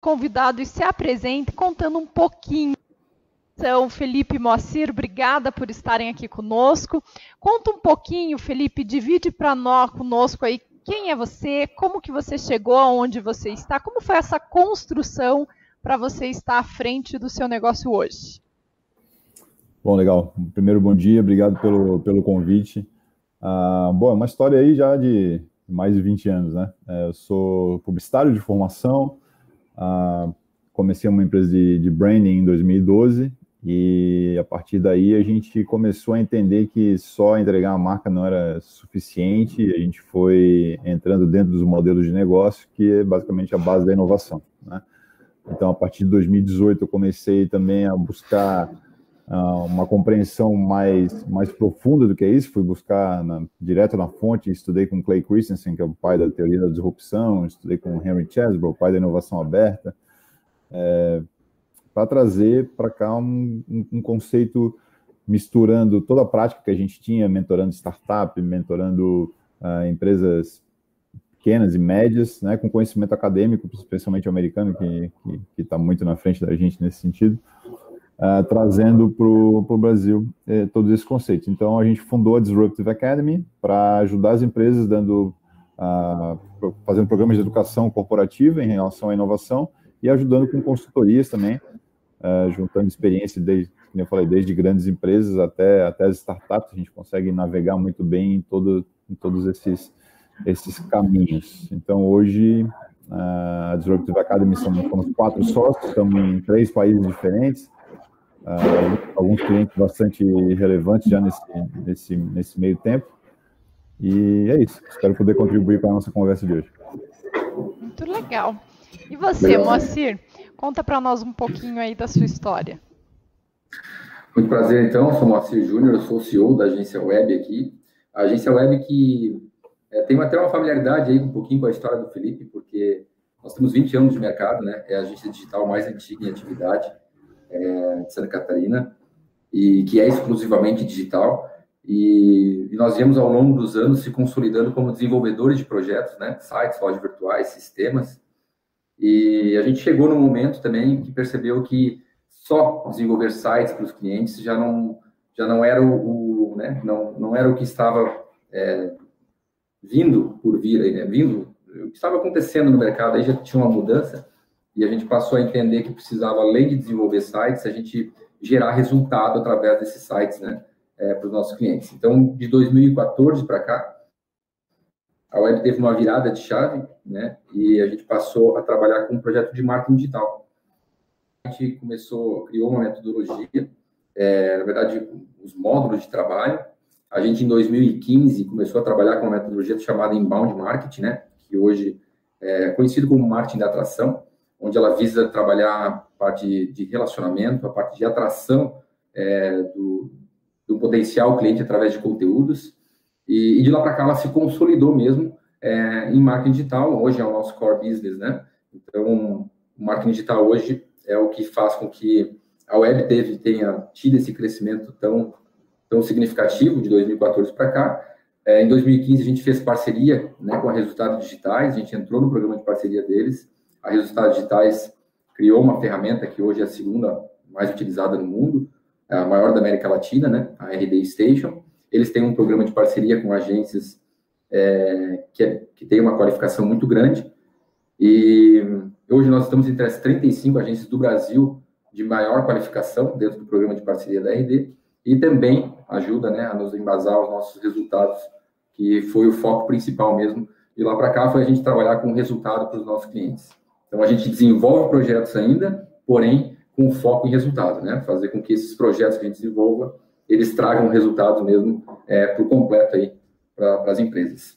convidado e se apresente contando um pouquinho. Então, Felipe Moacir, obrigada por estarem aqui conosco. Conta um pouquinho, Felipe, divide para nós conosco aí quem é você, como que você chegou aonde você está, como foi essa construção para você estar à frente do seu negócio hoje. Bom, legal. Primeiro, bom dia, obrigado pelo, pelo convite. Ah, bom, é uma história aí já de mais de 20 anos, né? É, eu sou publicitário de formação, ah, comecei uma empresa de, de branding em 2012 e a partir daí a gente começou a entender que só entregar a marca não era suficiente, a gente foi entrando dentro dos modelos de negócio, que é basicamente a base da inovação. Né? Então, a partir de 2018, eu comecei também a buscar uma compreensão mais, mais profunda do que isso. Fui buscar na, direto na fonte, estudei com Clay Christensen, que é o pai da teoria da disrupção, estudei com Henry Chesbrough, pai da inovação aberta, é, para trazer para cá um, um, um conceito misturando toda a prática que a gente tinha, mentorando startup, mentorando uh, empresas pequenas e médias, né, com conhecimento acadêmico, especialmente americano, que está muito na frente da gente nesse sentido, uh, trazendo para o Brasil eh, todos esses conceitos. Então, a gente fundou a Disruptive Academy para ajudar as empresas, dando, uh, fazendo programas de educação corporativa em relação à inovação e ajudando com consultorias também, uh, juntando experiência desde, como eu falei, desde grandes empresas até, até as startups, a gente consegue navegar muito bem em, todo, em todos esses esses caminhos. Então, hoje, a Disruptive Academy somos, somos quatro sócios, estamos em três países diferentes, uh, alguns clientes bastante relevantes já nesse, nesse, nesse meio tempo. E é isso. Espero poder contribuir para a nossa conversa de hoje. Muito legal. E você, legal. Moacir? Conta para nós um pouquinho aí da sua história. Muito prazer, então. Eu sou Moacir Júnior, eu sou CEO da agência Web aqui. A agência Web que é, tenho até uma familiaridade aí um pouquinho com a história do Felipe, porque nós temos 20 anos de mercado, né? É a agência digital mais antiga em atividade é, de Santa Catarina e que é exclusivamente digital. E, e, nós viemos ao longo dos anos se consolidando como desenvolvedores de projetos, né? Sites, lojas virtuais, sistemas. E a gente chegou no momento também que percebeu que só desenvolver sites para os clientes já não já não era o, o né? não, não era o que estava é, vindo por vir aí, né? Vindo, o que estava acontecendo no mercado aí já tinha uma mudança e a gente passou a entender que precisava, além de desenvolver sites, a gente gerar resultado através desses sites, né? É, para os nossos clientes. Então, de 2014 para cá, a web teve uma virada de chave, né? E a gente passou a trabalhar com um projeto de marketing digital. A gente começou, criou uma metodologia, é, na verdade, os módulos de trabalho, a gente, em 2015, começou a trabalhar com uma metodologia chamada Inbound Marketing, né? Que hoje é conhecido como marketing da atração, onde ela visa trabalhar a parte de relacionamento, a parte de atração é, do, do potencial cliente através de conteúdos. E, e de lá para cá ela se consolidou mesmo é, em marketing digital. Hoje é o nosso core business, né? Então, o marketing digital hoje é o que faz com que a web teve, tenha tido esse crescimento tão tão significativo de 2014 para cá. É, em 2015, a gente fez parceria né, com a Resultados Digitais, a gente entrou no programa de parceria deles. A Resultados Digitais criou uma ferramenta que hoje é a segunda mais utilizada no mundo, é a maior da América Latina, né, a RD Station. Eles têm um programa de parceria com agências é, que, é, que tem uma qualificação muito grande. E hoje nós estamos entre as 35 agências do Brasil de maior qualificação dentro do programa de parceria da RD e também ajuda né, a nos embasar os nossos resultados, que foi o foco principal mesmo. De lá para cá foi a gente trabalhar com resultado para os nossos clientes. Então a gente desenvolve projetos ainda, porém com foco em resultado, né? Fazer com que esses projetos que a gente desenvolva eles tragam resultados mesmo é, por completo aí para as empresas.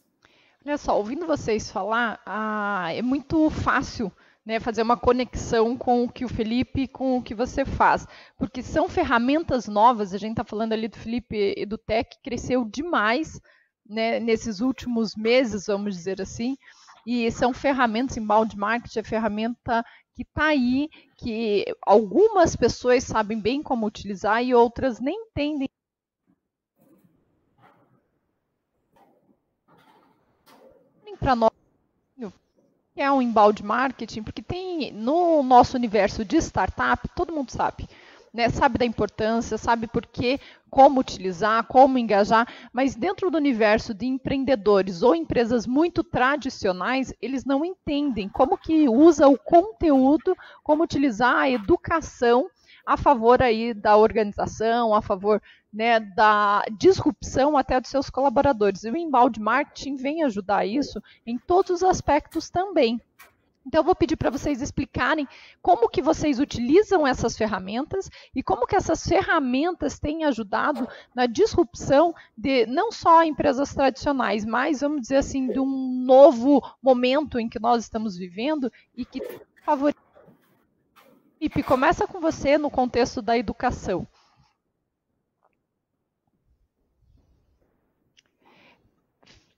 Olha só, ouvindo vocês falar, ah, é muito fácil né, fazer uma conexão com o que o Felipe, com o que você faz, porque são ferramentas novas. A gente está falando ali do Felipe EduTech, cresceu demais né, nesses últimos meses, vamos dizer assim, e são ferramentas, inbound marketing é ferramenta que está aí, que algumas pessoas sabem bem como utilizar e outras nem entendem. Para nós é um embalde marketing, porque tem no nosso universo de startup, todo mundo sabe. Né, sabe da importância, sabe por quê, como utilizar, como engajar, mas dentro do universo de empreendedores ou empresas muito tradicionais, eles não entendem como que usa o conteúdo, como utilizar a educação a favor aí da organização, a favor né, da disrupção até dos seus colaboradores. E o embalde marketing vem ajudar isso em todos os aspectos também. Então eu vou pedir para vocês explicarem como que vocês utilizam essas ferramentas e como que essas ferramentas têm ajudado na disrupção de não só empresas tradicionais, mas vamos dizer assim, de um novo momento em que nós estamos vivendo e que favorece. Ipe, começa com você no contexto da educação.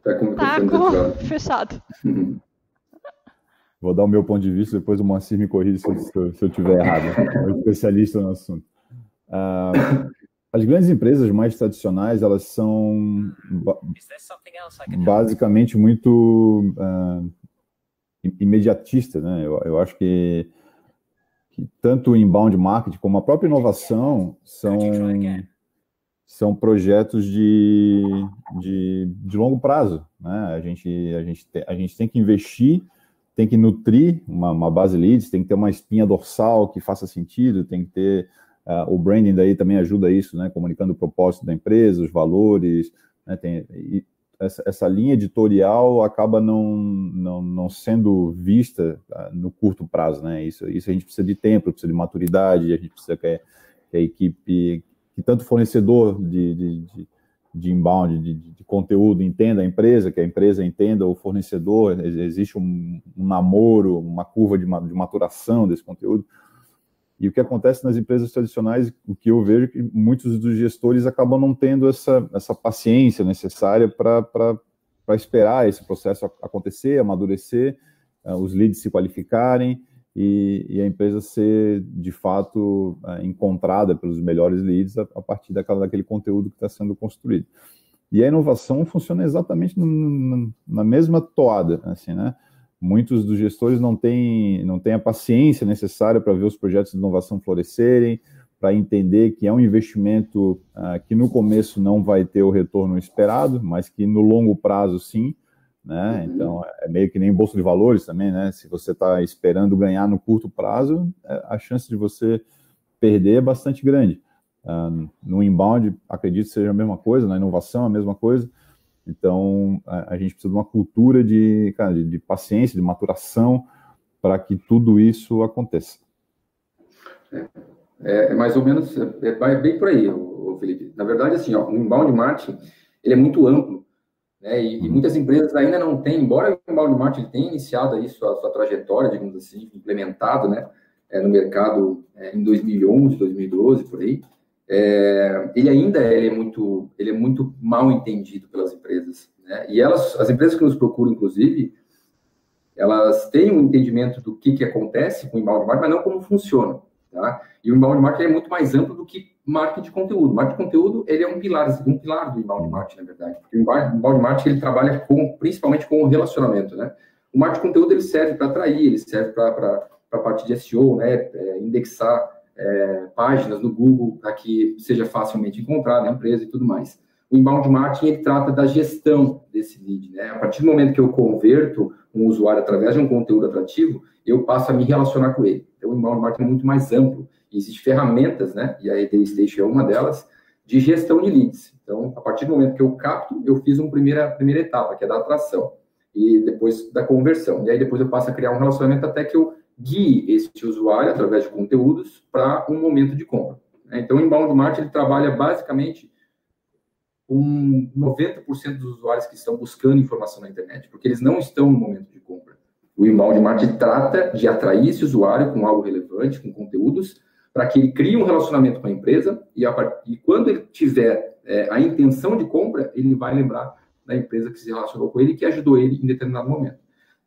Tá com, tá com... fechado. Vou dar o meu ponto de vista, depois o Moacir me corrige se eu, se eu tiver errado. É um especialista no assunto. Uh, as grandes empresas mais tradicionais, elas são basicamente muito uh, imediatistas, né? Eu, eu acho que, que, tanto o inbound marketing como a própria inovação são são projetos de, de, de longo prazo. Né? A, gente, a, gente te, a gente tem que investir, tem que nutrir uma, uma, base leads, tem que ter uma espinha dorsal que faça sentido, tem que ter. Uh, o branding daí também ajuda isso, né? comunicando o propósito da empresa, os valores. Né? Tem, essa, essa, linha editorial acaba não, não, não sendo vista uh, no curto prazo. Né? Isso, isso a gente precisa de tempo, precisa de maturidade, a gente precisa que, que a equipe que tanto fornecedor de, de, de, de inbound, de, de, conteúdo, entenda a empresa, que a empresa entenda o fornecedor, existe um, um namoro, uma curva de, de maturação desse conteúdo. E o que acontece nas empresas tradicionais, o que eu vejo é que muitos dos gestores acabam não tendo essa, essa paciência necessária para esperar esse processo acontecer, amadurecer, uh, os leads se qualificarem e, e, a empresa ser de fato é, encontrada pelos melhores leads a, a partir daquela, daquele conteúdo que está sendo construído. E a inovação funciona exatamente no, no, na mesma toada, assim, né? Muitos dos gestores não têm, não têm a paciência necessária para ver os projetos de inovação florescerem, para entender que é um investimento uh, que no começo não vai ter o retorno esperado, mas que no longo prazo sim, né? Uhum. Então é meio que nem bolsa de valores também, né? Se você está esperando ganhar no curto prazo, é, a chance de você perder é bastante grande. Uh, no inbound, acredito seja a mesma coisa, na inovação a mesma coisa. Então a, a gente precisa de uma cultura de, cara, de, de paciência, de maturação para que tudo isso aconteça. É, é, mais ou menos, é, é bem por aí, Felipe. Na verdade, assim, ó, o inbound marketing ele é muito amplo né? E, e, muitas empresas ainda não têm, embora o inbound marketing tenha iniciado aí sua, sua trajetória, digamos assim, implementado né, é, no mercado é, em 2011, 2012, por aí, é, ele ainda ele é muito ele é muito mal entendido pelas empresas. Né? E elas, as empresas que nos procuram, inclusive, elas têm um entendimento do que, que acontece com o inbound marketing, mas não como funciona. Tá? E o inbound marketing é muito mais amplo do que marketing de conteúdo. Marketing de conteúdo ele é um pilar, um pilar do inbound marketing, na verdade. Porque o inbound marketing ele trabalha com, principalmente com o relacionamento, né? O marketing de conteúdo ele serve para atrair, ele serve para a parte de SEO, né? É, indexar é, páginas no Google para que seja facilmente encontrado na empresa e tudo mais. O inbound marketing ele trata da gestão desse lead, né? A partir do momento que eu converto um usuário através de um conteúdo atrativo, eu passo a me relacionar com ele. Então, o inbound marketing é muito mais amplo existem ferramentas, né? E a ED Station é uma delas, de gestão de leads. Então, a partir do momento que eu capto, eu fiz uma primeira, primeira etapa, que é da atração, e depois da conversão. E aí depois eu passo a criar um relacionamento até que eu guie esse usuário, através de conteúdos, para um momento de compra. Né? Então, o inbound marketing ele trabalha basicamente com 90% dos usuários que estão buscando informação na internet, porque eles não estão no momento de compra. O inbound marketing trata de atrair esse usuário com algo relevante, com conteúdos, para que ele crie um relacionamento com a empresa e, a, e quando ele tiver é, a intenção de compra, ele vai lembrar da empresa que se relacionou com ele que ajudou ele em determinado momento.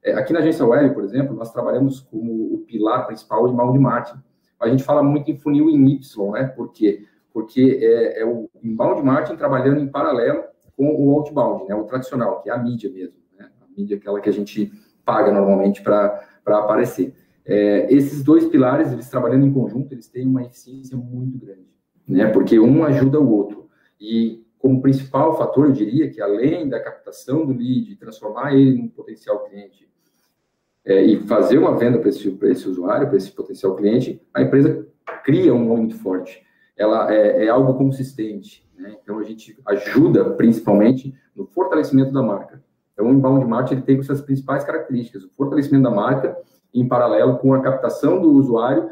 É, aqui na agência web, por exemplo, nós trabalhamos como o pilar principal de inbound marketing. A gente fala muito em funil em Y, né? Por quê? Porque é, é o inbound marketing trabalhando em paralelo com o outbound, né? O tradicional, que é a mídia mesmo, né? A mídia aquela que a gente paga normalmente para aparecer. É, esses dois pilares, eles trabalhando em conjunto, eles têm uma eficiência muito grande, né? Porque um ajuda o outro. E como principal fator, eu diria que além da captação do lead, transformar ele num potencial cliente é, e fazer uma venda para esse, esse usuário, para esse potencial cliente, a empresa cria um nome muito forte. Ela é, é algo consistente. Né? Então, a gente ajuda principalmente no fortalecimento da marca. Então, o inbound marketing ele tem essas principais características: o fortalecimento da marca, em paralelo com a captação do usuário.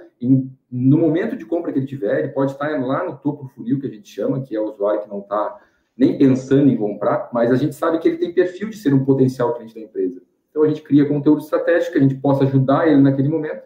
No momento de compra que ele tiver, ele pode estar lá no topo do funil, que a gente chama, que é o usuário que não está nem pensando em comprar, mas a gente sabe que ele tem perfil de ser um potencial cliente da empresa. Então, a gente cria conteúdo estratégico que a gente possa ajudar ele naquele momento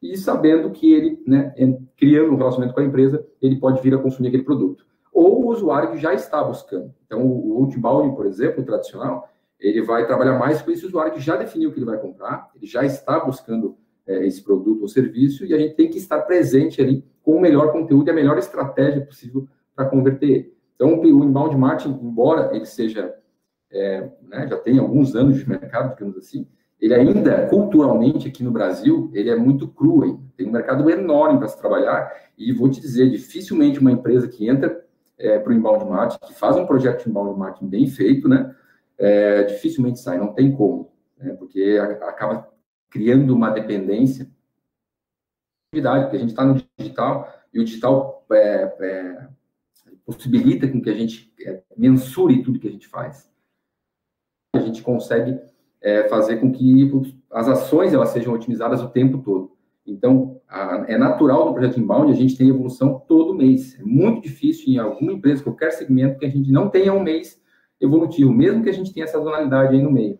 e sabendo que ele, né, criando um relacionamento com a empresa, ele pode vir a consumir aquele produto. Ou o usuário que já está buscando. Então, o outbound, por exemplo, o tradicional, ele vai trabalhar mais com esse usuário que já definiu o que ele vai comprar, ele já está buscando é, esse produto ou serviço, e a gente tem que estar presente ali com o melhor conteúdo e a melhor estratégia possível para converter ele. Então, o inbound marketing, embora ele seja, é, né, já tenha alguns anos de mercado, digamos assim, ele ainda, culturalmente, aqui no Brasil, ele é muito cru, tem um mercado enorme para se trabalhar, e vou te dizer, dificilmente uma empresa que entra é, para o inbound marketing, que faz um projeto de inbound marketing bem feito, né, é, dificilmente sai, não tem como, né, porque acaba criando uma dependência, porque a gente está no digital, e o digital é, é, possibilita com que a gente é, mensure tudo que a gente faz. A gente consegue é, fazer com que as ações elas sejam otimizadas o tempo todo. Então, a, é natural do projeto Inbound a gente ter evolução todo mês. É muito difícil em alguma empresa, qualquer segmento, que a gente não tenha um mês evolutivo, mesmo que a gente tenha essa sazonalidade aí no meio.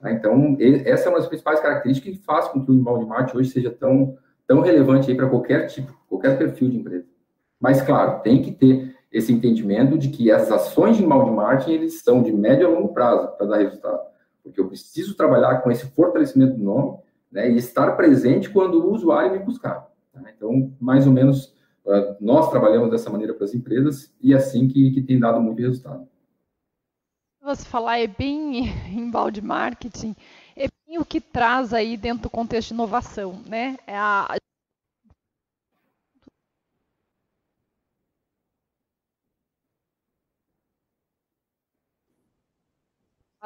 Tá? Então, essa é uma das principais características que faz com que o Inbound Marketing hoje seja tão, tão relevante aí para qualquer tipo, qualquer perfil de empresa. Mas, claro, tem que ter esse entendimento de que as ações de inbound marketing eles são de médio a longo prazo para dar resultado. Porque eu preciso trabalhar com esse fortalecimento do nome né, e estar presente quando o usuário me buscar. Tá? Então, mais ou menos, ah, nós trabalhamos dessa maneira para as empresas e é assim que, que tem dado muito resultado. Você falar é bem inbound marketing, é bem o que traz aí dentro do contexto de inovação, né? É a,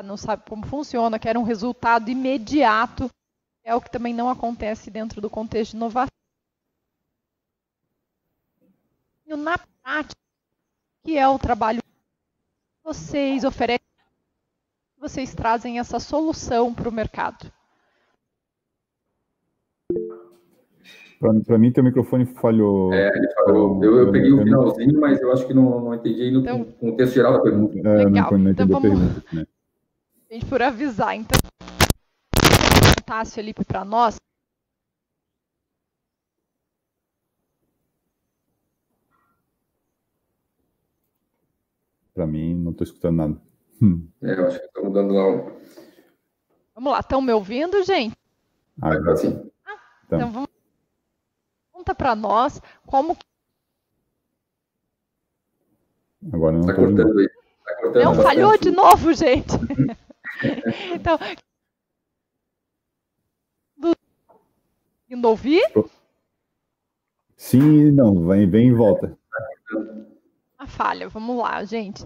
não sabe como funciona, quer um resultado imediato, é o que também não acontece dentro do contexto de inovação. Na prática, que é o trabalho que vocês oferecem, vocês trazem essa solução para o mercado? Para mim, teu microfone falhou. É, ele falou. Eu, eu peguei o finalzinho, mas eu acho que não, não entendi ainda então, o contexto geral da pergunta. É, Legal. Não, não então, vamos... a pergunta. Né? gente por avisar. Então, contasse, Felipe, para nós. Para mim, não estou escutando nada. Hum. É, eu acho que está mudando lá. Vamos lá, estão me ouvindo, gente? Ah, agora sim. Ah, então. então vamos. Conta para nós como. Agora não está cortando aí. Tá cortando não, falhou de novo, gente. então. Indo ouvir? Sim e não, vem, vem e volta. A falha, vamos lá, gente.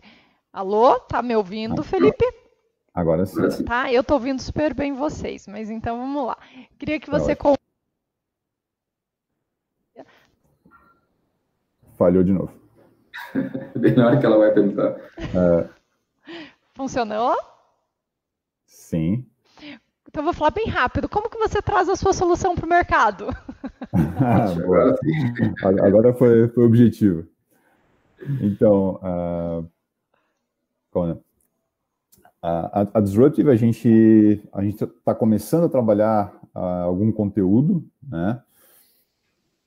Alô, tá me ouvindo, Felipe? Agora sim. Tá, eu tô ouvindo super bem vocês, mas então vamos lá. Queria que você. Tá Falhou de novo. Bem na hora que ela vai perguntar. É... Funcionou? Sim. Então eu vou falar bem rápido. Como que você traz a sua solução para o mercado? agora foi, foi objetivo. Então, uh, a, a, Disruptive, a gente a está começando a trabalhar uh, algum conteúdo, né,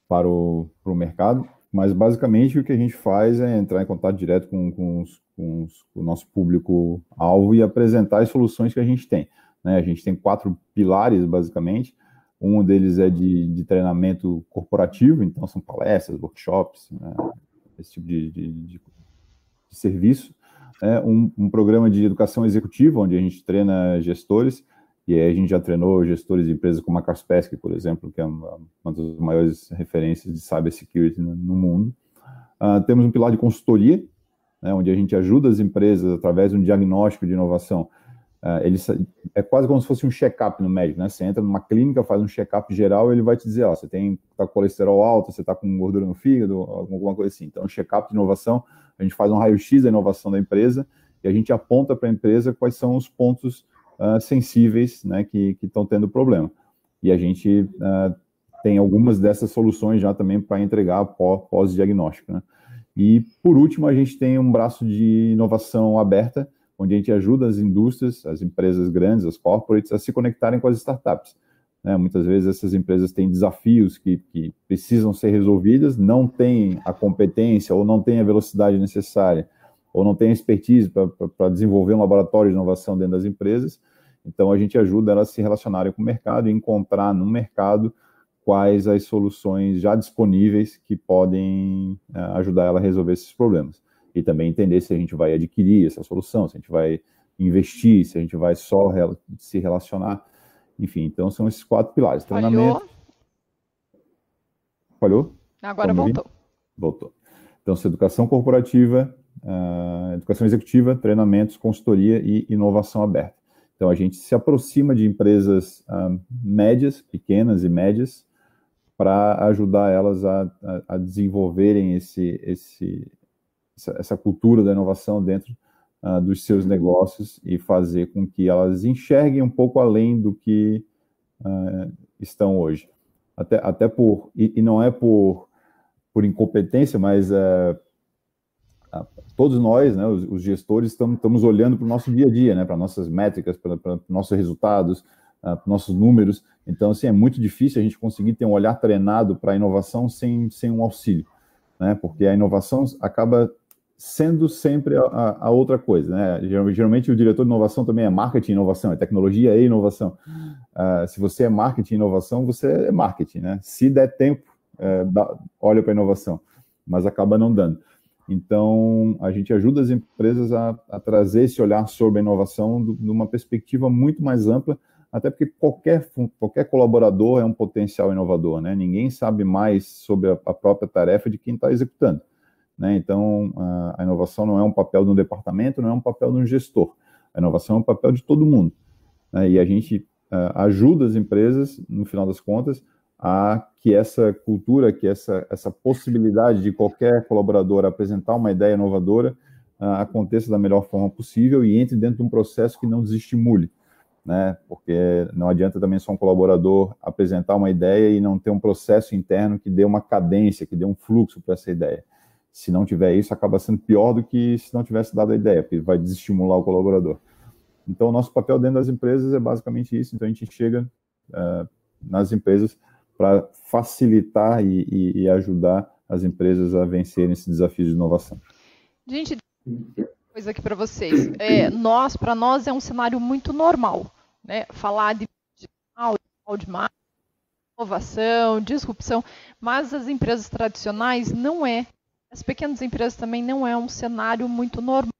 para o, para o mercado, mas basicamente o que a gente faz é entrar em contato direto com, com, os, com, os, com o nosso público-alvo e apresentar as soluções que a gente tem. Né? A gente tem quatro pilares, basicamente. Um deles é de, de treinamento corporativo, então são palestras, workshops, né? esse tipo de, de, de serviço. É um, um, programa de educação executiva, onde a gente treina gestores, E aí a gente já treinou gestores de empresas como a Kaspersky, por exemplo, que é uma, uma das maiores referências de cybersecurity no, no mundo. Uh, temos um pilar de consultoria, né, onde a gente ajuda as empresas através de um diagnóstico de inovação. Uh, ele, é quase como se fosse um check-up no médico, né? Você entra numa clínica, faz um check-up geral, ele vai te dizer, ó, você tem tá com colesterol alto, você está com gordura no fígado, alguma coisa assim. Então, check-up de inovação, a gente faz um raio-x da inovação da empresa e a gente aponta para a empresa quais são os pontos uh, sensíveis né, que estão tendo problema. E a gente uh, tem algumas dessas soluções já também para entregar pós-diagnóstico. Né? E, por último, a gente tem um braço de inovação aberta, onde a gente ajuda as indústrias, as empresas grandes, as corporates, a se conectarem com as startups. Né? Muitas vezes essas empresas têm desafios que, que precisam ser resolvidos, não têm a competência ou não têm a velocidade necessária ou não têm expertise para desenvolver um laboratório de inovação dentro das empresas. Então, a gente ajuda elas a se relacionarem com o mercado e encontrar no mercado quais as soluções já disponíveis que podem é, ajudar ela a resolver esses problemas. E também entender se a gente vai adquirir essa solução, se a gente vai investir, se a gente vai só se relacionar. Enfim, então são esses quatro pilares. Treinamento. Falhou? Falhou? Agora voltou. Voltou. Então, essa educação corporativa, uh, educação executiva, treinamentos, consultoria e inovação aberta. Então, a gente se aproxima de empresas uh, médias, pequenas e médias, para ajudar elas a, a, a desenvolverem esse, esse, essa, essa, cultura da inovação dentro uh, dos seus negócios e fazer com que elas enxerguem um pouco além do que uh, estão hoje. Até, até por, e, e, não é por, por incompetência, mas uh, todos nós, né, os, os gestores, estamos, estamos olhando para o nosso dia a dia, né, para nossas métricas, para, nossos resultados, uh, para nossos números. Então, assim, é muito difícil a gente conseguir ter um olhar treinado para a inovação sem, sem um auxílio, né, porque a inovação acaba sendo sempre a, a, outra coisa, né? Geralmente o diretor de inovação também é marketing e inovação, é tecnologia e inovação. Uh, se você é marketing e inovação, você é marketing, né? Se der tempo, uh, dá, olha para a inovação, mas acaba não dando. Então, a gente ajuda as empresas a, a trazer esse olhar sobre a inovação de uma perspectiva muito mais ampla, até porque qualquer, qualquer colaborador é um potencial inovador, né? Ninguém sabe mais sobre a, a própria tarefa de quem está executando. Né? Então, a, inovação não é um papel de um departamento, não é um papel de um gestor. A inovação é um papel de todo mundo. Né? E a gente ajuda as empresas, no final das contas, a que essa cultura, que essa, essa possibilidade de qualquer colaborador apresentar uma ideia inovadora aconteça da melhor forma possível e entre dentro de um processo que não desestimule, né? Porque não adianta também só um colaborador apresentar uma ideia e não ter um processo interno que dê uma cadência, que dê um fluxo para essa ideia. Se não tiver isso, acaba sendo pior do que se não tivesse dado a ideia, porque vai desestimular o colaborador. Então, o nosso papel dentro das empresas é basicamente isso. Então, a gente chega uh, nas empresas para facilitar e, e, e, ajudar as empresas a vencerem esse desafio de inovação. Gente, coisa aqui para vocês. É, nós, para nós, é um cenário muito normal, né? Falar de digital, de inovação, disrupção, mas as empresas tradicionais não é. As pequenas empresas também não é um cenário muito normal.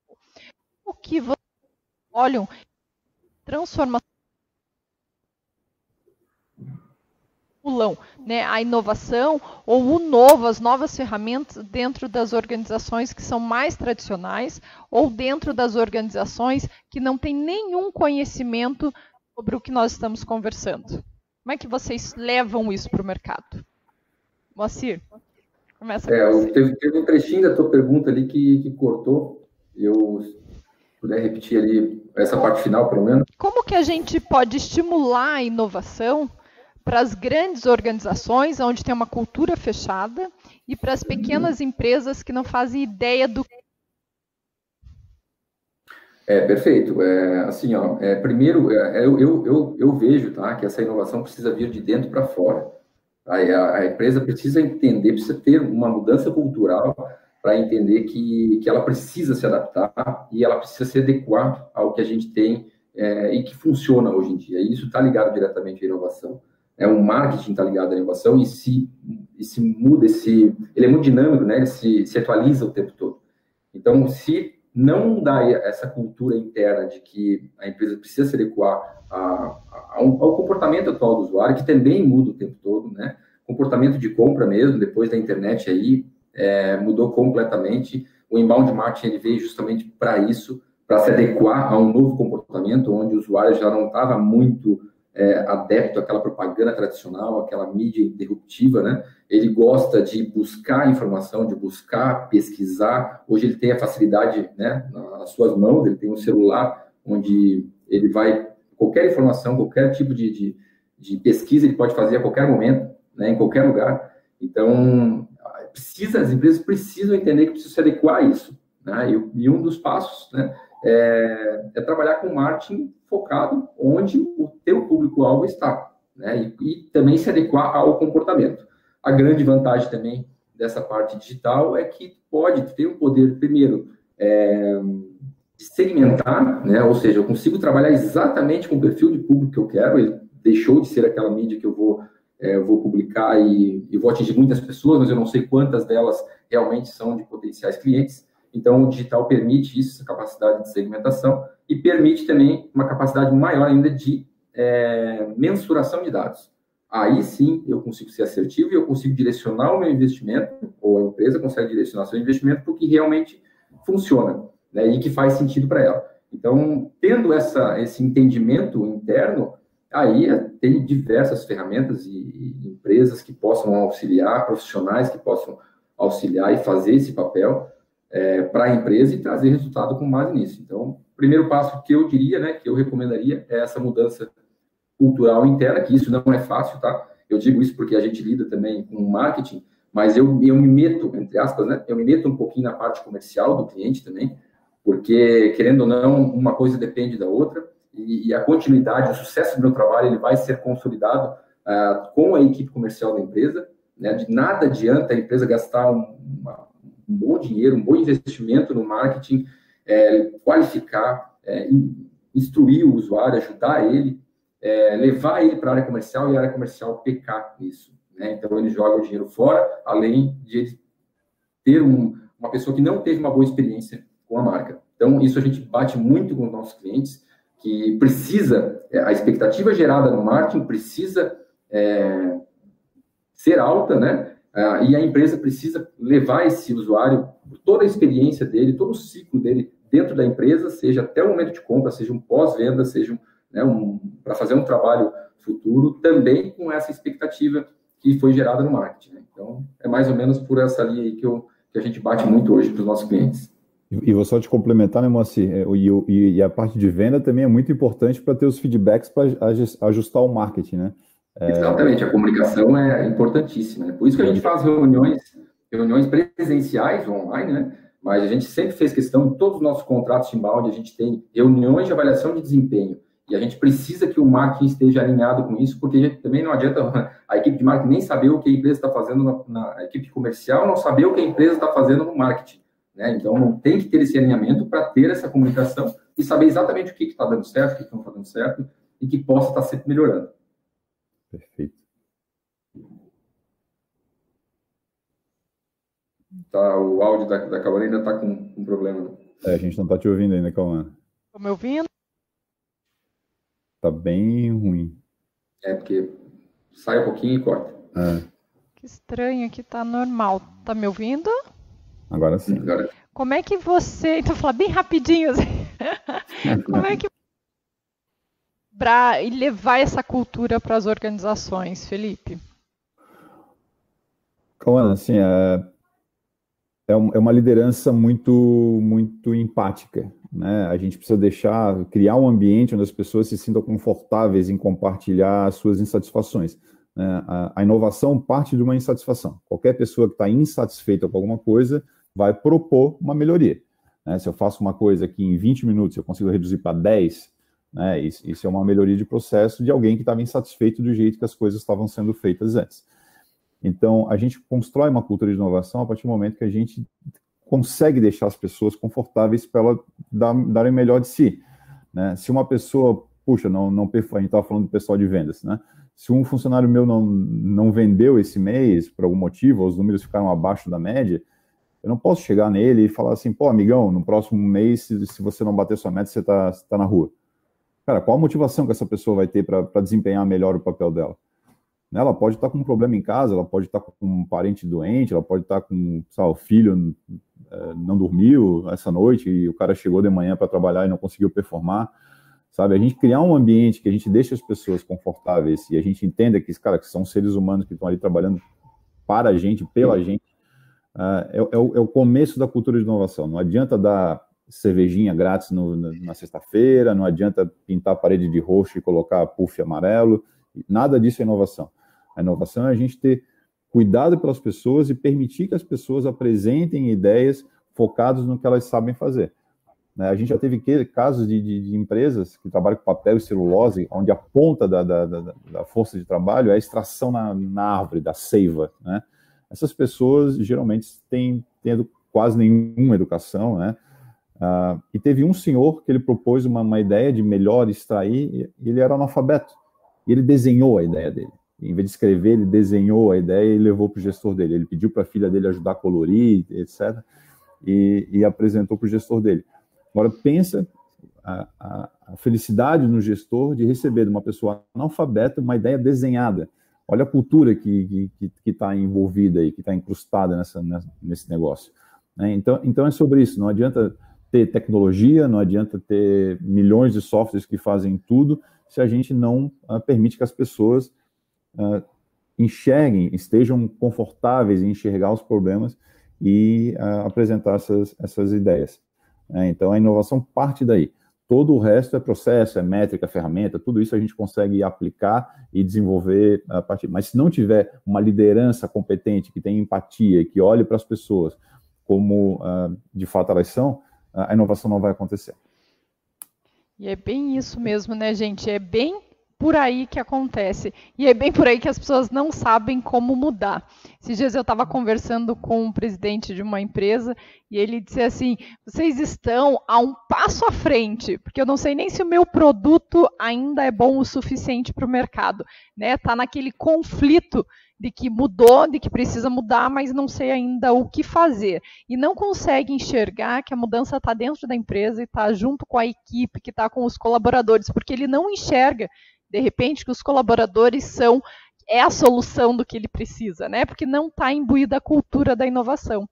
O que vocês olham transformação estimulam né, a inovação ou o novo, as novas ferramentas dentro das organizações que são mais tradicionais ou dentro das organizações que não têm nenhum conhecimento sobre o que nós estamos conversando. Como é que vocês levam isso para o mercado? Moacir, começa é, teve, teve, um trechinho da tua pergunta ali que, que cortou. Eu puder repetir ali essa parte final, pelo menos. Como que a gente pode estimular a inovação para as grandes organizações, onde tem uma cultura fechada, e para as pequenas empresas que não fazem ideia do. É, perfeito. É, assim, ó, é, primeiro, é, eu, eu, eu, eu, vejo tá, que essa inovação precisa vir de dentro para fora. A, a, empresa precisa entender, precisa ter uma mudança cultural para entender que, que ela precisa se adaptar e ela precisa se adequar ao que a gente tem é, e que funciona hoje em dia. E isso está ligado diretamente à inovação é um marketing está ligado à inovação e se, e se muda, esse, ele é muito dinâmico, né? ele se, se atualiza o tempo todo. Então, se não mudar essa cultura interna de que a empresa precisa se adequar a, a, ao comportamento atual do usuário, que também muda o tempo todo, né? Comportamento de compra mesmo, depois da internet aí, é, mudou completamente. O inbound marketing ele veio justamente para isso, para se adequar a um novo comportamento, onde o usuário já não estava muito é, adepto àquela propaganda tradicional, àquela mídia interruptiva, né? Ele gosta de buscar informação, de buscar pesquisar. Hoje ele tem a facilidade, né, nas suas mãos. Ele tem um celular onde ele vai qualquer informação, qualquer tipo de, de, de pesquisa ele pode fazer a qualquer momento, né, em qualquer lugar. Então precisa, as empresas precisam entender que precisam se adequar a isso. Né? E, e um dos passos, né, é, é, trabalhar com marketing focado onde o teu público-alvo está, né? E, e, também se adequar ao comportamento. A grande vantagem também dessa parte digital é que pode ter um poder, primeiro, é, segmentar, né? Ou seja, eu consigo trabalhar exatamente com o perfil de público que eu quero, ele deixou de ser aquela mídia que eu vou é, vou publicar e, e, vou atingir muitas pessoas, mas eu não sei quantas delas realmente são de potenciais clientes. Então, o digital permite isso, essa capacidade de segmentação, e permite também uma capacidade maior ainda de é, mensuração de dados. Aí sim eu consigo ser assertivo e eu consigo direcionar o meu investimento, ou a empresa consegue direcionar seu investimento para o que realmente funciona né, e que faz sentido para ela. Então, tendo essa, esse entendimento interno, aí tem diversas ferramentas e, e empresas que possam auxiliar, profissionais que possam auxiliar e fazer esse papel é, para a empresa e trazer resultado com base nisso. Então, primeiro passo que eu diria, né, que eu recomendaria é essa mudança cultural interna, que isso não é fácil, tá? Eu digo isso porque a gente lida também com marketing, mas eu, eu me meto, entre aspas, né, eu me meto um pouquinho na parte comercial do cliente também, porque, querendo ou não, uma coisa depende da outra, e, e a continuidade, o sucesso do meu trabalho, ele vai ser consolidado uh, com a equipe comercial da empresa, né? De nada adianta a empresa gastar um, uma, um bom dinheiro, um bom investimento no marketing, é, qualificar, é, instruir o usuário, ajudar ele, é, levar ele para a área comercial e a área comercial pecar nisso. Né? Então, ele joga o dinheiro fora, além de ter um, uma pessoa que não teve uma boa experiência com a marca. Então, isso a gente bate muito com os nossos clientes, que precisa, é, a expectativa gerada no marketing precisa é, ser alta, né? Ah, e a empresa precisa levar esse usuário, toda a experiência dele, todo o ciclo dele dentro da empresa, seja até o momento de compra, seja um pós-venda, seja um, né, um, para fazer um trabalho futuro, também com essa expectativa que foi gerada no marketing. Né? Então, é mais ou menos por essa linha que, eu, que a gente bate muito hoje para os nossos clientes. E vou só te complementar, né, Moacir? É, e, e, a parte de venda também é muito importante para ter os feedbacks para ajustar o marketing, né? É... Exatamente, a comunicação é importantíssima. Né? Por isso que a gente faz reuniões, reuniões presenciais online, né? Mas a gente sempre fez questão, em todos os nossos contratos de inbound, a gente tem reuniões de avaliação de desempenho. E a gente precisa que o marketing esteja alinhado com isso, porque também não adianta a equipe de marketing nem saber o que a empresa está fazendo na, na equipe comercial, não saber o que a empresa está fazendo no marketing. Né? Então, tem que ter esse alinhamento para ter essa comunicação e saber exatamente o que está dando certo, o que não está dando certo e que possa estar tá sempre melhorando. Perfeito. Tá, o áudio da, da Cauã ainda está com, com problema. Né? É, a gente não está te ouvindo ainda, Cauã. Estão me ouvindo? Tá bem ruim. É, porque sai um pouquinho e corta. É. Que estranho, aqui tá normal. Tá me ouvindo? Agora sim. Agora... Como é que você. Então, falar bem rapidinho. Assim. Como é que. Pra, e levar essa cultura para as organizações, Felipe? Cauã, assim, é, é, é uma liderança muito, muito empática. Né? A gente precisa deixar, criar um ambiente onde as pessoas se sintam confortáveis em compartilhar as suas insatisfações. Né? A, a inovação parte de uma insatisfação. Qualquer pessoa que está insatisfeita com alguma coisa vai propor uma melhoria. Né? Se eu faço uma coisa que em 20 minutos eu consigo reduzir para 10, né? isso, isso é uma melhoria de processo de alguém que estava insatisfeito do jeito que as coisas estavam sendo feitas antes. Então, a gente constrói uma cultura de inovação a partir do momento que a gente consegue deixar as pessoas confortáveis para elas dar, darem melhor de si. Né? Se uma pessoa, puxa, não, não a gente estava falando do pessoal de vendas, né? Se um funcionário meu não, não vendeu esse mês por algum motivo, os números ficaram abaixo da média, Eu não posso chegar nele e falar assim, pô, amigão, no próximo mês, se, se você não bater sua meta, você está tá na rua. Cara, qual a motivação que essa pessoa vai ter para desempenhar melhor o papel dela? Né, ela pode estar com um problema em casa, ela pode estar com um parente doente, ela pode estar com, sabe, o filho é, não dormiu essa noite e o cara chegou de manhã para trabalhar e não conseguiu performar, sabe? A gente criar um ambiente que a gente deixe as pessoas confortáveis e a gente entenda que, cara, que são seres humanos que estão ali trabalhando para a gente, pela gente, uh, é, é, o, é, o, começo da cultura de inovação. Não adianta dar cervejinha grátis no, na, sexta-feira, não adianta pintar a parede de roxo e colocar puff amarelo, nada disso é inovação. A inovação é a gente ter cuidado pelas pessoas e permitir que as pessoas apresentem ideias focadas no que elas sabem fazer. Né? A gente já teve casos de, de, de, empresas que trabalham com papel e celulose, onde a ponta da, da, da, da força de trabalho é a extração na, na árvore, da seiva. Né? Essas pessoas geralmente têm tendo quase nenhuma educação, né? Uh, e teve um senhor que ele propôs uma, uma ideia de melhor extrair, e ele era analfabeto. E ele desenhou a ideia dele. Em vez de escrever, ele desenhou a ideia e levou para o gestor dele. Ele pediu para a filha dele ajudar a colorir, etc. E, e apresentou para o gestor dele. Agora, pensa a, a, a, felicidade no gestor de receber de uma pessoa analfabeta uma ideia desenhada. Olha a cultura que está envolvida aí, que está incrustada nessa, nesse negócio. Né? Então, então, é sobre isso. Não adianta ter tecnologia, não adianta ter milhões de softwares que fazem tudo, se a gente não uh, permite que as pessoas uh, enxerguem, estejam confortáveis em enxergar os problemas e uh, apresentar essas, essas ideias. Né? Então, a inovação parte daí. Todo o resto é processo, é métrica, ferramenta, tudo isso a gente consegue aplicar e desenvolver a partir. Mas se não tiver uma liderança competente, que tenha empatia, que olhe para as pessoas como de fato elas são, a inovação não vai acontecer. E é bem isso mesmo, né, gente? É bem por aí que acontece. E é bem por aí que as pessoas não sabem como mudar. Esses dias eu estava conversando com um presidente de uma empresa e ele disse assim: vocês estão a um passo à frente, porque eu não sei nem se o meu produto ainda é bom o suficiente para o mercado. Né? Tá naquele conflito de que mudou, de que precisa mudar, mas não sei ainda o que fazer. E não consegue enxergar que a mudança está dentro da empresa e está junto com a equipe, que está com os colaboradores, porque ele não enxerga, de repente, que os colaboradores são é a solução do que ele precisa, né? Porque não está imbuída a cultura da inovação.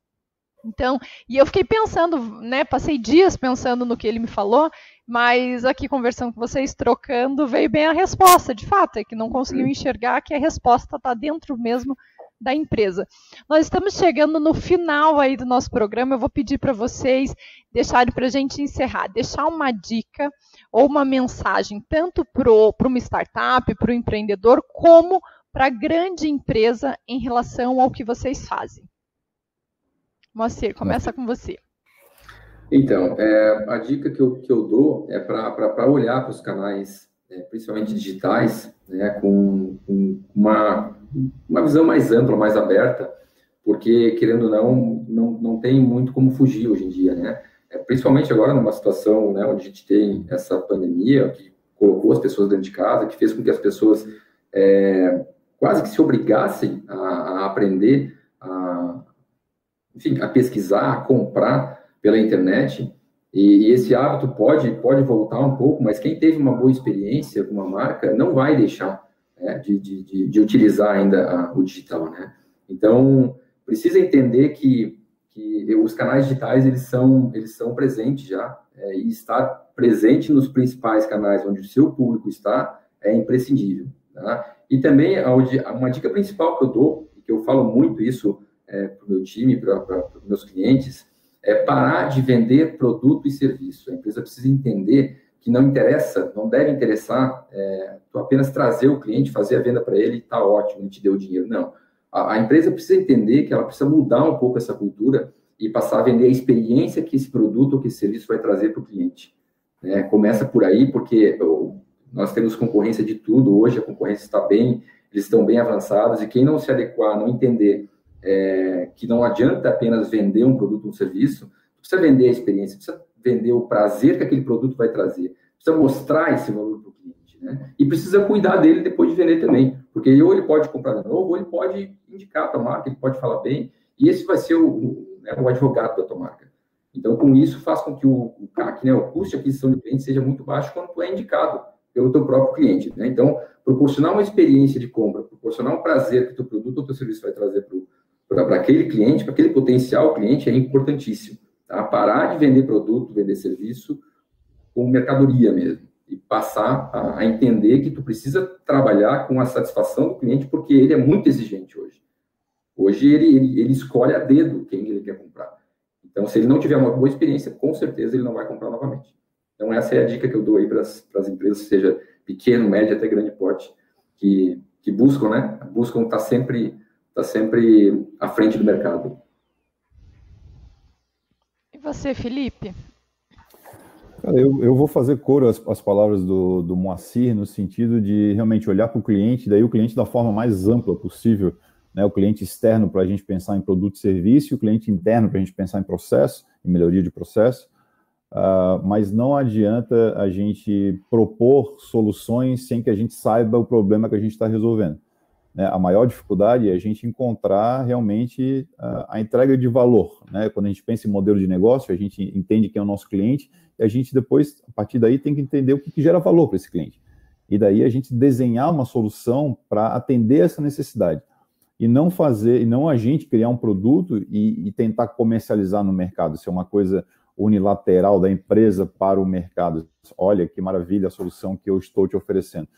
Então, e eu fiquei pensando, né? Passei dias pensando no que ele me falou, mas aqui conversando com vocês, trocando, veio bem a resposta. De fato, é que não conseguiu enxergar que a resposta está dentro mesmo da empresa. Nós estamos chegando no final aí do nosso programa. Eu vou pedir para vocês deixarem para a gente encerrar, deixar uma dica ou uma mensagem tanto para uma startup, para o empreendedor, como para a grande empresa em relação ao que vocês fazem. Moacir, começa com você. Então, é, a dica que eu, que eu dou é para olhar para os canais, é, principalmente digitais, né, com, com, uma, uma visão mais ampla, mais aberta, porque, querendo ou não, não, não tem muito como fugir hoje em dia, né? É, principalmente agora numa situação né, onde a gente tem essa pandemia, que colocou as pessoas dentro de casa, que fez com que as pessoas é, quase que se obrigassem a, a aprender, a, enfim, a pesquisar, a comprar, pela internet, e, e, esse hábito pode, pode voltar um pouco, mas quem teve uma boa experiência com uma marca não vai deixar né, de, de, de, utilizar ainda a, o digital, né? Então, precisa entender que, que os canais digitais, eles são, eles são presentes já, é, e estar presente nos principais canais onde o seu público está é imprescindível, tá? E também, uma dica principal que eu dou, que eu falo muito isso é, para o meu time, para os meus clientes, é parar de vender produto e serviço. A empresa precisa entender que não interessa, não deve interessar é, tu apenas trazer o cliente, fazer a venda para ele está ótimo, ele te deu o dinheiro. Não. A, a, empresa precisa entender que ela precisa mudar um pouco essa cultura e passar a vender a experiência que esse produto ou que esse serviço vai trazer para o cliente. É, começa por aí, porque nós temos concorrência de tudo, hoje a concorrência está bem, eles estão bem avançados, e quem não se adequar, não entender é, que não adianta apenas vender um produto um serviço, precisa vender a experiência, precisa vender o prazer que aquele produto vai trazer, precisa mostrar esse valor para o cliente, né? E precisa cuidar dele depois de vender também, porque ou ele pode comprar de novo, ou ele pode indicar a tua marca, ele pode falar bem, e esse vai ser o, né, o advogado da tua marca. Então, com isso, faz com que o, o CAC, né, o custo de aquisição de cliente, seja muito baixo quando tu é indicado pelo teu próprio cliente. Né? Então, proporcionar uma experiência de compra, proporcionar um prazer que o teu produto ou teu serviço vai trazer para aquele cliente, para aquele potencial cliente, é importantíssimo. Tá? Parar de vender produto, vender serviço como mercadoria mesmo. E passar a, a entender que tu precisa trabalhar com a satisfação do cliente, porque ele é muito exigente hoje. Hoje ele, ele, ele escolhe a dedo quem ele quer comprar. Então, se ele não tiver uma boa experiência, com certeza ele não vai comprar novamente. Então, essa é a dica que eu dou aí para as empresas, seja pequeno, médio até grande porte, que, que buscam, né? Buscam estar tá sempre, tá sempre à frente do mercado. E você, Felipe? Cara, eu, eu vou fazer coro às, às palavras do, do Moacir, no sentido de realmente olhar para o cliente, daí o cliente da forma mais ampla possível, né? o cliente externo para a gente pensar em produto e serviço, e o cliente interno para a gente pensar em processo, em melhoria de processo, Uh, mas não adianta a gente propor soluções sem que a gente saiba o problema que a gente está resolvendo. Né? A maior dificuldade é a gente encontrar realmente uh, a entrega de valor. Né? Quando a gente pensa em modelo de negócio, a gente entende quem é o nosso cliente e a gente depois, a partir daí, tem que entender o que, que gera valor para esse cliente. E daí a gente desenhar uma solução para atender essa necessidade e não fazer, e não a gente criar um produto e, e tentar comercializar no mercado. Isso é uma coisa unilateral da empresa para o mercado. Olha que maravilha a solução que eu estou te oferecendo.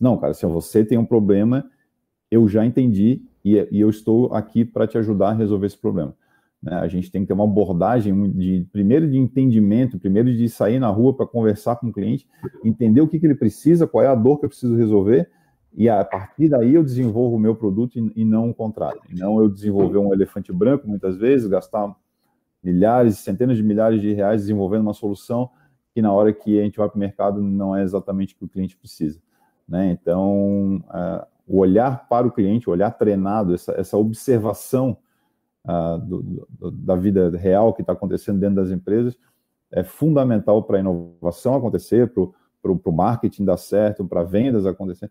Não, cara, se você tem um problema, eu já entendi e, e eu estou aqui para te ajudar a resolver esse problema. Né? A gente tem que ter uma abordagem de primeiro de entendimento, primeiro de sair na rua para conversar com o cliente, entender o que, que ele precisa, qual é a dor que eu preciso resolver e a partir daí eu desenvolvo o meu produto e, e não o contrário. E não eu desenvolver um elefante branco muitas vezes, gastar milhares, centenas de milhares de reais desenvolvendo uma solução que na hora que a gente vai para o mercado não é exatamente o que o cliente precisa. Né? Então, uh, o olhar para o cliente, o olhar treinado, essa, essa observação uh, do, do, da vida real que está acontecendo dentro das empresas é fundamental para a inovação acontecer, para o marketing dar certo, para vendas acontecer.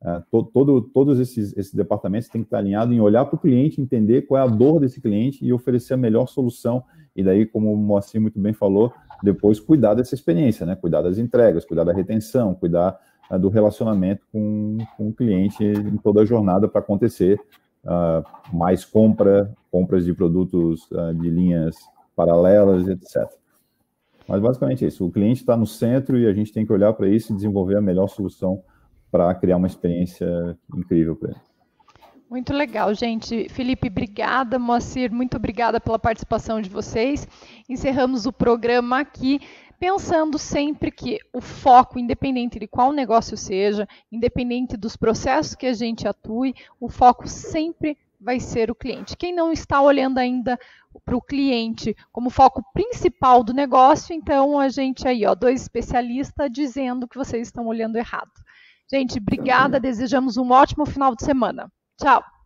Uh, todo, todos esses, esses, departamentos têm que estar alinhados em olhar para o cliente, entender qual é a dor desse cliente e oferecer a melhor solução. E daí, como o Moacir muito bem falou, depois cuidar dessa experiência, né? cuidar das entregas, cuidar da retenção, cuidar uh, do relacionamento com, com, o cliente em toda a jornada para acontecer uh, mais compra, compras de produtos de linhas paralelas, etc. Mas basicamente é isso. O cliente está no centro e a gente tem que olhar para isso e desenvolver a melhor solução para criar uma experiência incrível para ele. Muito legal, gente. Felipe, obrigada. Moacir, muito obrigada pela participação de vocês. Encerramos o programa aqui pensando sempre que o foco, independente de qual negócio seja, independente dos processos que a gente atue, o foco sempre vai ser o cliente. Quem não está olhando ainda para o cliente como foco principal do negócio, então a gente aí, ó, dois especialistas dizendo que vocês estão olhando errado. Gente, obrigada. Desejamos um ótimo final de semana. Tchau.